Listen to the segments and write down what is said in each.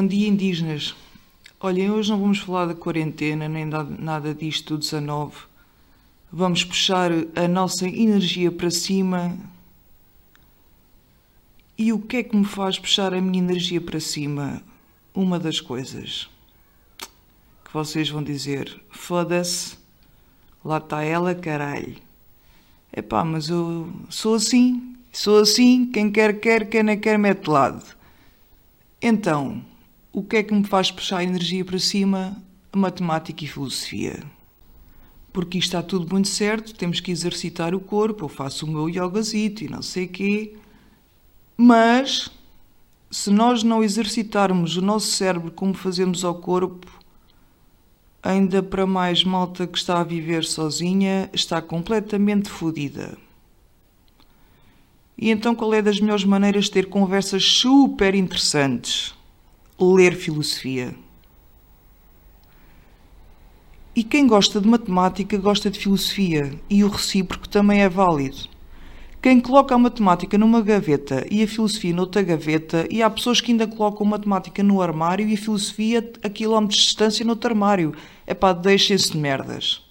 Bom dia, indígenas. Olhem, hoje não vamos falar da quarentena nem nada disto do 19. Vamos puxar a nossa energia para cima. E o que é que me faz puxar a minha energia para cima? Uma das coisas que vocês vão dizer: foda-se, lá está ela, caralho. Epá, mas eu sou assim, sou assim, quem quer, quer, quem não quer, mete lado. Então, o que é que me faz puxar energia para cima? Matemática e filosofia. Porque isto está tudo muito certo, temos que exercitar o corpo, eu faço o meu yogazito e não sei quê. Mas, se nós não exercitarmos o nosso cérebro como fazemos ao corpo, ainda para mais malta que está a viver sozinha, está completamente fodida. E então qual é das melhores maneiras de ter conversas super interessantes? Ler filosofia. E quem gosta de matemática gosta de filosofia, e o recíproco também é válido. Quem coloca a matemática numa gaveta e a filosofia noutra gaveta, e há pessoas que ainda colocam matemática no armário e a filosofia a quilómetros de distância no outro armário. É pá, deixem-se de merdas.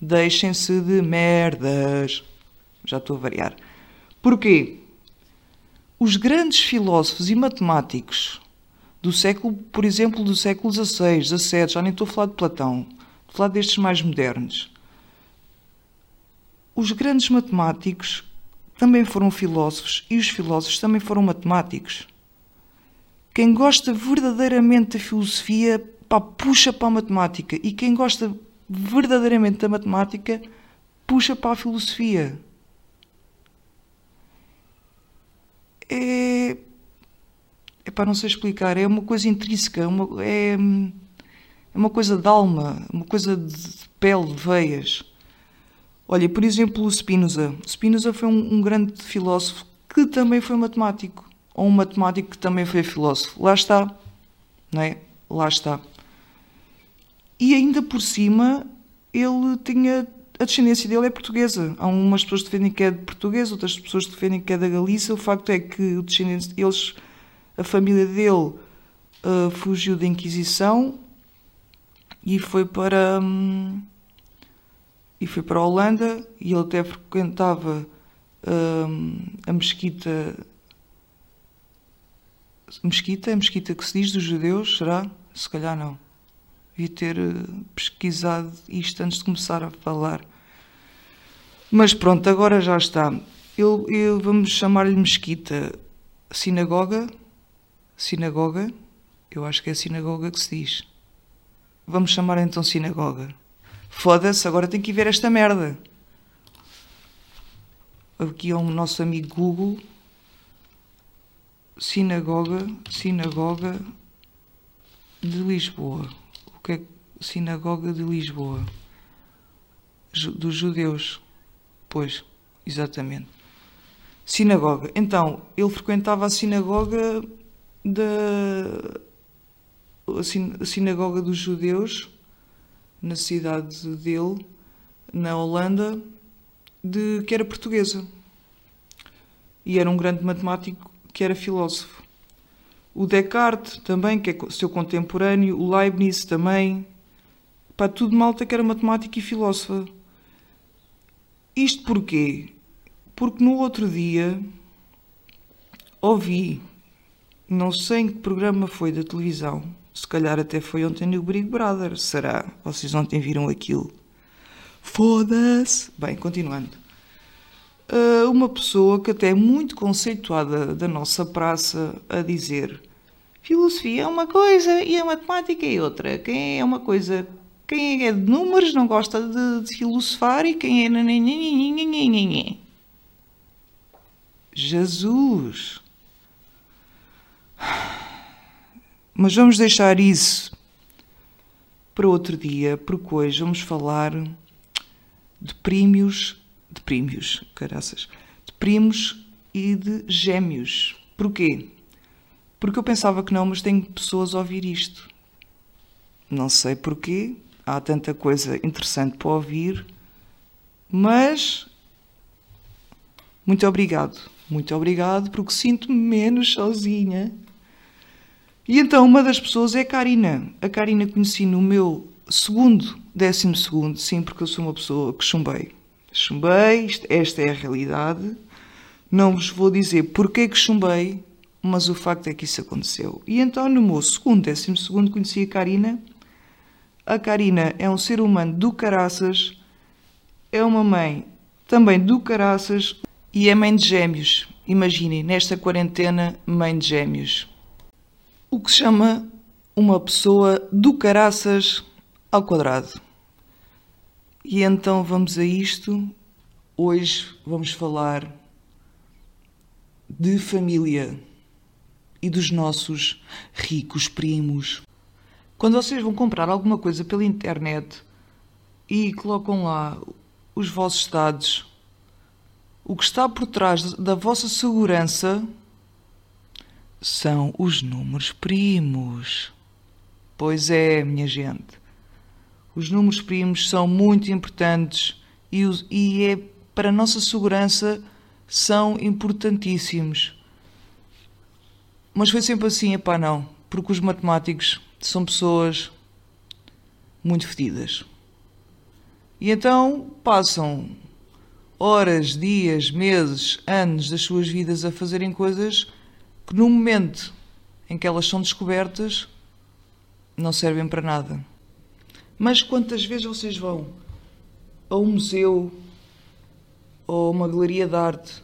Deixem-se de merdas. Já estou a variar. Porquê? Os grandes filósofos e matemáticos do século, por exemplo, do século XVI, XVII, já nem estou a falar de Platão, estou a falar destes mais modernos. Os grandes matemáticos também foram filósofos e os filósofos também foram matemáticos. Quem gosta verdadeiramente da filosofia, pá, puxa para a matemática. E quem gosta verdadeiramente da matemática, puxa para a filosofia. É. Para não sei explicar, é uma coisa intrínseca, é uma, é, é uma coisa de alma, uma coisa de pele, de veias. Olha, por exemplo, o Spinoza. Spinoza foi um, um, grande filósofo que também foi matemático. Ou um matemático que também foi filósofo. Lá está. Não é? Lá está. E ainda por cima, ele tinha. A descendência dele é portuguesa. Há umas pessoas que defendem que é de português, outras pessoas que defendem que é da Galícia. O facto é que o descendente, eles, a família dele uh, fugiu da Inquisição e foi para. Hum, e foi para a Holanda e ele até frequentava hum, a mesquita. Mesquita? É mesquita que se diz dos judeus? Será? Se calhar não. Devia ter eh, pesquisado isto antes de começar a falar. Mas pronto, agora já está. Eu, eu vamos chamar-lhe mesquita. Sinagoga? Sinagoga? Eu acho que é sinagoga que se diz. Vamos chamar então sinagoga. Foda-se, agora tem que ir ver esta merda. Aqui é o um nosso amigo Google. Sinagoga, Sinagoga de Lisboa. O que é Sinagoga de Lisboa? Dos judeus. Pois, exatamente. Sinagoga. Então, ele frequentava a sinagoga da. sinagoga dos judeus na cidade dele, na Holanda, de que era portuguesa. E era um grande matemático que era filósofo. O Descartes também, que é seu contemporâneo, o Leibniz também. Para tudo malta que era matemático e filósofa. Isto porquê? Porque no outro dia ouvi, não sei em que programa foi da televisão, se calhar até foi ontem no Big Brother. Será? Vocês ontem viram aquilo? Foda-se! Bem, continuando. Uh, uma pessoa que até é muito conceituada da nossa praça a dizer filosofia é uma coisa e a matemática é outra. Quem é uma coisa, quem é de números não gosta de, de filosofar e quem é Jesus! Mas vamos deixar isso para outro dia, porque hoje vamos falar de prímios, de prímios, caraças, de primos e de gêmeos. Porquê? Porque eu pensava que não, mas tenho pessoas a ouvir isto. Não sei porquê, há tanta coisa interessante para ouvir, mas muito obrigado, muito obrigado, porque sinto-me menos sozinha E então uma das pessoas é a Karina. A Karina conheci no meu segundo, décimo segundo, sim, porque eu sou uma pessoa que chumbei. Chumbei, esta é a realidade. Não vos vou dizer porque que chumbei, mas o facto é que isso aconteceu. E então no meu segundo, décimo segundo, conheci a Karina. A Karina é um ser humano do caraças, é uma mãe também do caraças e é mãe de gêmeos. Imaginem, nesta quarentena, mãe de gêmeos o que se chama uma pessoa do caraças ao quadrado. E então vamos a isto. Hoje vamos falar de família e dos nossos ricos primos. Quando vocês vão comprar alguma coisa pela internet e colocam lá os vossos dados, o que está por trás da vossa segurança são os números primos. Pois é, minha gente. Os números primos são muito importantes e, e é para a nossa segurança são importantíssimos. Mas foi sempre assim, epá, não, porque os matemáticos são pessoas muito fedidas. E então passam horas, dias, meses, anos das suas vidas a fazerem coisas que no momento em que elas são descobertas não servem para nada. Mas quantas vezes vocês vão a um museu ou uma galeria de arte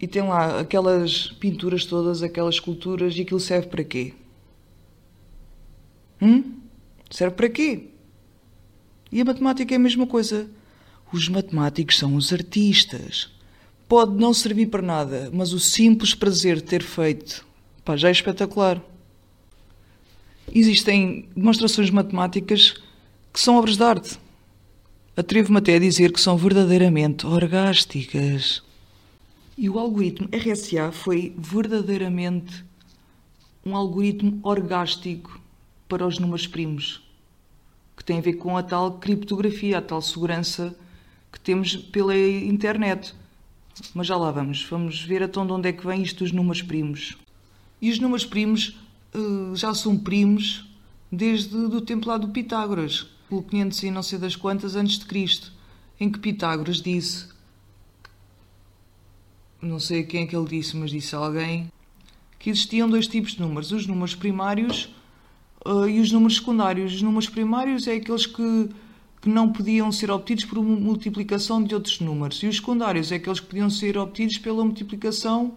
e tem lá aquelas pinturas todas, aquelas esculturas e aquilo serve para quê? Hum? Serve para quê? E a matemática é a mesma coisa. Os matemáticos são os artistas pode não servir para nada, mas o simples prazer de ter feito pá, já é espetacular. Existem demonstrações matemáticas que são obras de arte. Atrevo-me até a dizer que são verdadeiramente orgásticas. E o algoritmo RSA foi verdadeiramente um algoritmo orgástico para os números primos, que tem a ver com a tal criptografia, a tal segurança que temos pela internet. Mas já lá vamos. Vamos ver então de onde é que vem isto dos números primos. E os números primos uh, já são primos desde o tempo lá do Pitágoras, pelo 500 e não sei das quantas antes de Cristo, em que Pitágoras disse, não sei quem é que ele disse, mas disse alguém, que existiam dois tipos de números, os números primários uh, e os números secundários. Os números primários é aqueles que que não podiam ser obtidos por multiplicação de outros números. E os secundários é aqueles que podiam ser obtidos pela multiplicação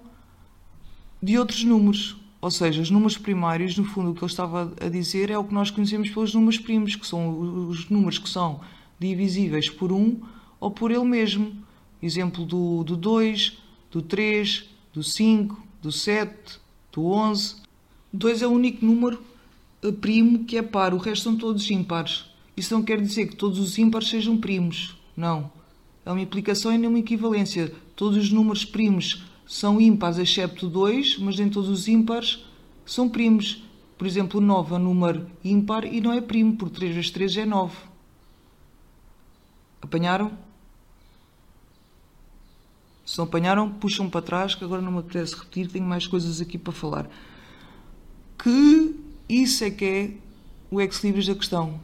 de outros números. Ou seja, os números primários, no fundo, o que ele estava a dizer é o que nós conhecemos pelos números primos, que são os números que são divisíveis por 1 ou por ele mesmo. Exemplo do, do 2, do 3, do 5, do 7, do 11. 2 é o único número eh, primo que é par, o resto são todos ímpares. Isso não quer dizer que todos os ímpares sejam primos. Não. É uma implicação e não uma equivalência. Todos os números primos são ímpares, excepto 2, mas nem todos os ímpares são primos. Por exemplo, o 9 é um número ímpar e não é primo, porque 3 vezes 3 é 9. Apanharam? Se não apanharam, puxam para trás, que agora não me apetece repetir, tenho mais coisas aqui para falar. Que isso é que é o ex-libris da questão.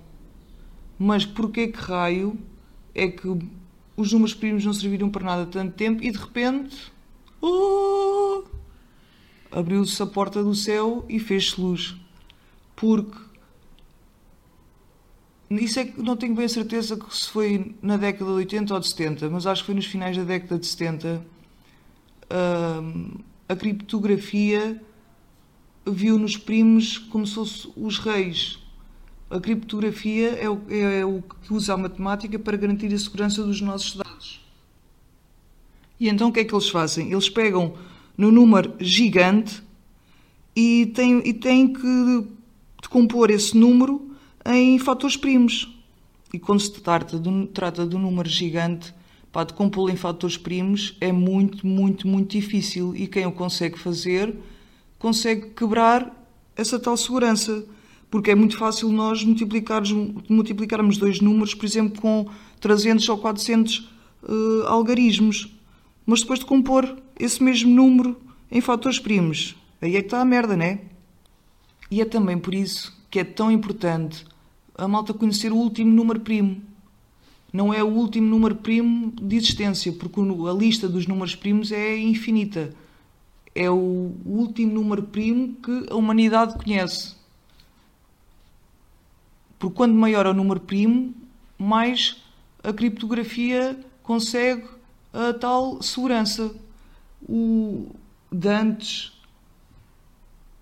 Mas porquê que raio é que os números primos não serviram para nada tanto tempo e de repente oh, abriu-se a porta do céu e fez-se luz? Porque isso é que não tenho bem a certeza que se foi na década de 80 ou de 70, mas acho que foi nos finais da década de 70. a criptografia viu nos primos como se fossem os reis a criptografia é o, é o que usa a matemática para garantir a segurança dos nossos dados. E então o que é que eles fazem? Eles pegam no número gigante e têm, e têm que decompor esse número em fatores primos. E quando se trata de, trata de um número gigante, para decompô-lo em fatores primos é muito, muito, muito difícil. E quem o consegue fazer consegue quebrar essa tal segurança porque é muito fácil nós multiplicarmos, multiplicarmos dois números, por exemplo, com 300 ou 400 uh, algarismos, mas depois de compor esse mesmo número em fatores primos. Aí é que está a merda, não é? E é também por isso que é tão importante a malta conhecer o último número primo. Não é o último número primo de existência, porque a lista dos números primos é infinita. É o último número primo que a humanidade conhece. Porque quando maior é o número primo, mais a criptografia consegue a tal segurança. O antes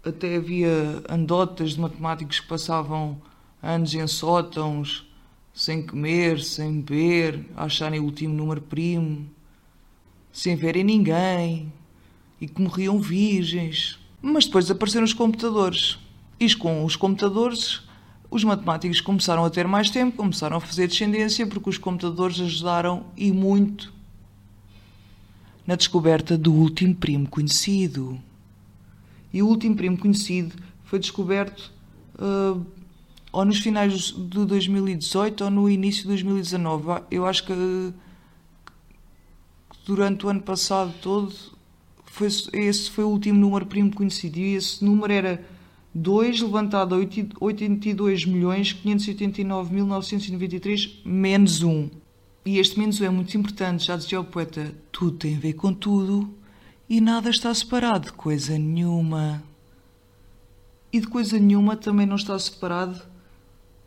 até havia anedotas de matemáticos que passavam anos em sótãos, sem comer, sem beber, a acharem o último número primo, sem verem ninguém, e que morriam virgens. Mas depois apareceram os computadores. E com os computadores, os matemáticos começaram a ter mais tempo, começaram a fazer descendência, porque os computadores ajudaram e muito na descoberta do último primo conhecido. E o último primo conhecido foi descoberto uh, ou nos finais de 2018 ou no início de 2019. Eu acho que durante o ano passado todo foi, esse foi o último número primo conhecido e esse número era 2 levantado a 82.589.993 menos 1. E este menos 1 é muito importante, já dizia o poeta, tudo tem a ver com tudo e nada está separado de coisa nenhuma. E de coisa nenhuma também não está separado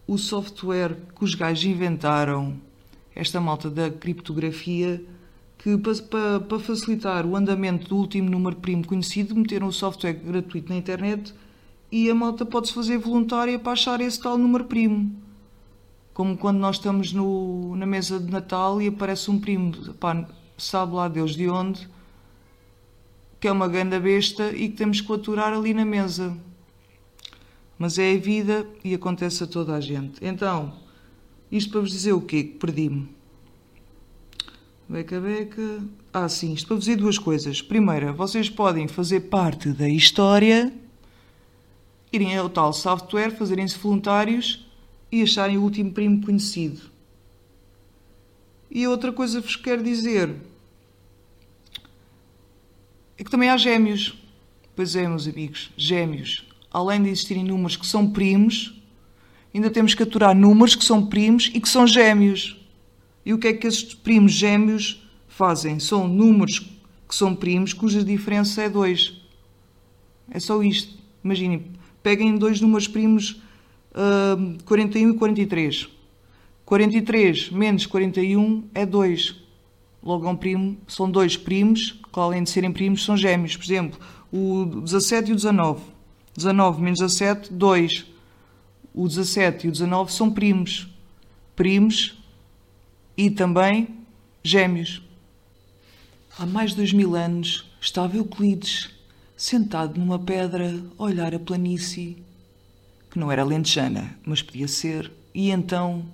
o software que os gajos inventaram, esta malta da criptografia, que para, facilitar o andamento do último número primo conhecido, meteram o software gratuito na internet e a malta pode-se fazer voluntária para achar esse tal número primo. Como quando nós estamos no, na mesa de Natal e aparece um primo, pá, sabe lá Deus de onde, que é uma grande besta e que temos que aturar ali na mesa. Mas é a vida e acontece a toda a gente. Então, isto para vos dizer o quê? Que perdi-me. Beca, beca. Ah, sim, isto para vos dizer duas coisas. Primeira, vocês podem fazer parte da história, irem ao tal software, fazerem-se voluntários e acharem o último primo conhecido. E outra coisa vos quero dizer é que também há gêmeos. Pois é, meus amigos, gêmeos. Além de existirem números que são primos, ainda temos que aturar números que são primos e que são gêmeos. E o que é que esses primos gêmeos fazem? São números que são primos cuja diferença é 2. É só isto. Imaginem, peguem dois números primos 41 e 43. 43 menos 41 é 2. Logo é um primo, são dois primos, que além de serem primos, são gêmeos. Por exemplo, o 17 e o 19. 19 menos 17, 2. O 17 e o 19 são primos. Primos e também gêmeos. Há mais de dois mil anos estava Euclides, sentado numa pedra, a olhar a planície que não era lentejana, mas podia ser. E então,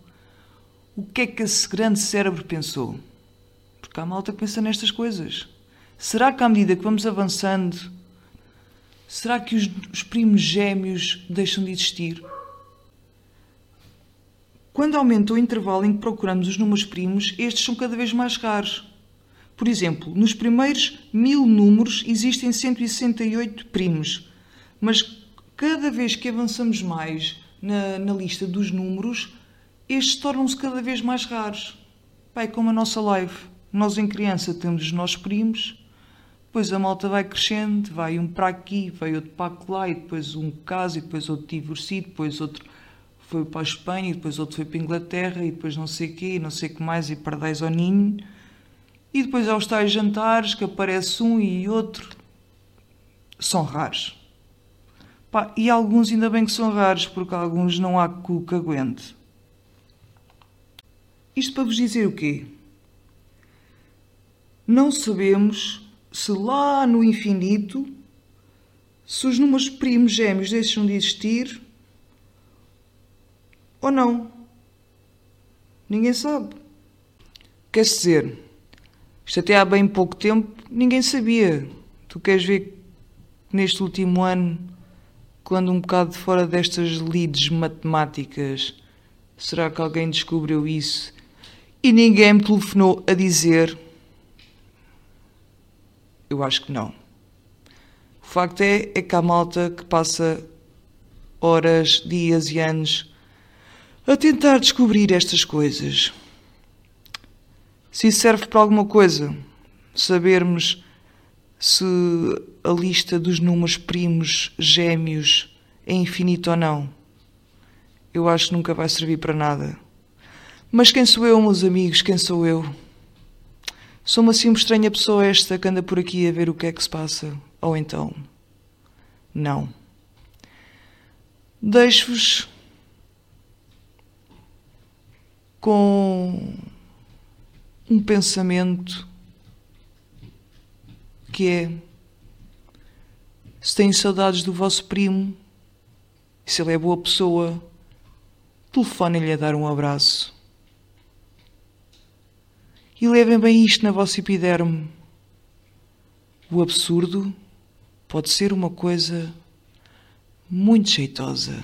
o que é que esse grande cérebro pensou? Porque há malta que pensa nestas coisas. Será que à medida que vamos avançando, será que os, os primos gêmeos deixam de existir? Quando aumenta o intervalo em que procuramos os números primos, estes são cada vez mais raros. Por exemplo, nos primeiros mil números existem 168 primos, mas cada vez que avançamos mais na, na lista dos números, estes tornam-se cada vez mais raros. Pai, como a nossa live. Nós em criança temos os nossos primos, depois a malta vai crescendo, vai um para aqui, vai outro para lá, e depois um caso, e depois outro divorcido, depois outro foi para a Espanha, e depois outro foi para a Inglaterra, e depois não sei o quê, e não sei o que mais, e pardais ao ninho. E depois aos tais jantares que aparece um e outro. São raros. Pá, e alguns ainda bem que são raros, porque alguns não há cu que aguente. Isto para vos dizer o quê? Não sabemos se lá no infinito, se os números primos gêmeos deixam de existir ou não. Ninguém sabe. Quer dizer, isto até há bem pouco tempo ninguém sabia. Tu queres ver que neste último ano quando um bocado fora destas leads matemáticas, será que alguém descobriu isso? E ninguém me telefonou a dizer. Eu acho que não. O facto é, é que há malta que passa horas, dias e anos a tentar descobrir estas coisas. Se isso serve para alguma coisa, sabermos se a lista dos números primos gêmeos é infinita ou não, eu acho que nunca vai servir para nada. Mas quem sou eu, meus amigos? Quem sou eu? Sou uma simples estranha pessoa esta que anda por aqui a ver o que é que se passa. Ou então, não. Deixo-vos com um pensamento que é: se têm saudades do vosso primo, se ele é boa pessoa, telefonem-lhe a dar um abraço. E levem bem isto na vossa epiderme. O absurdo pode ser uma coisa muito jeitosa.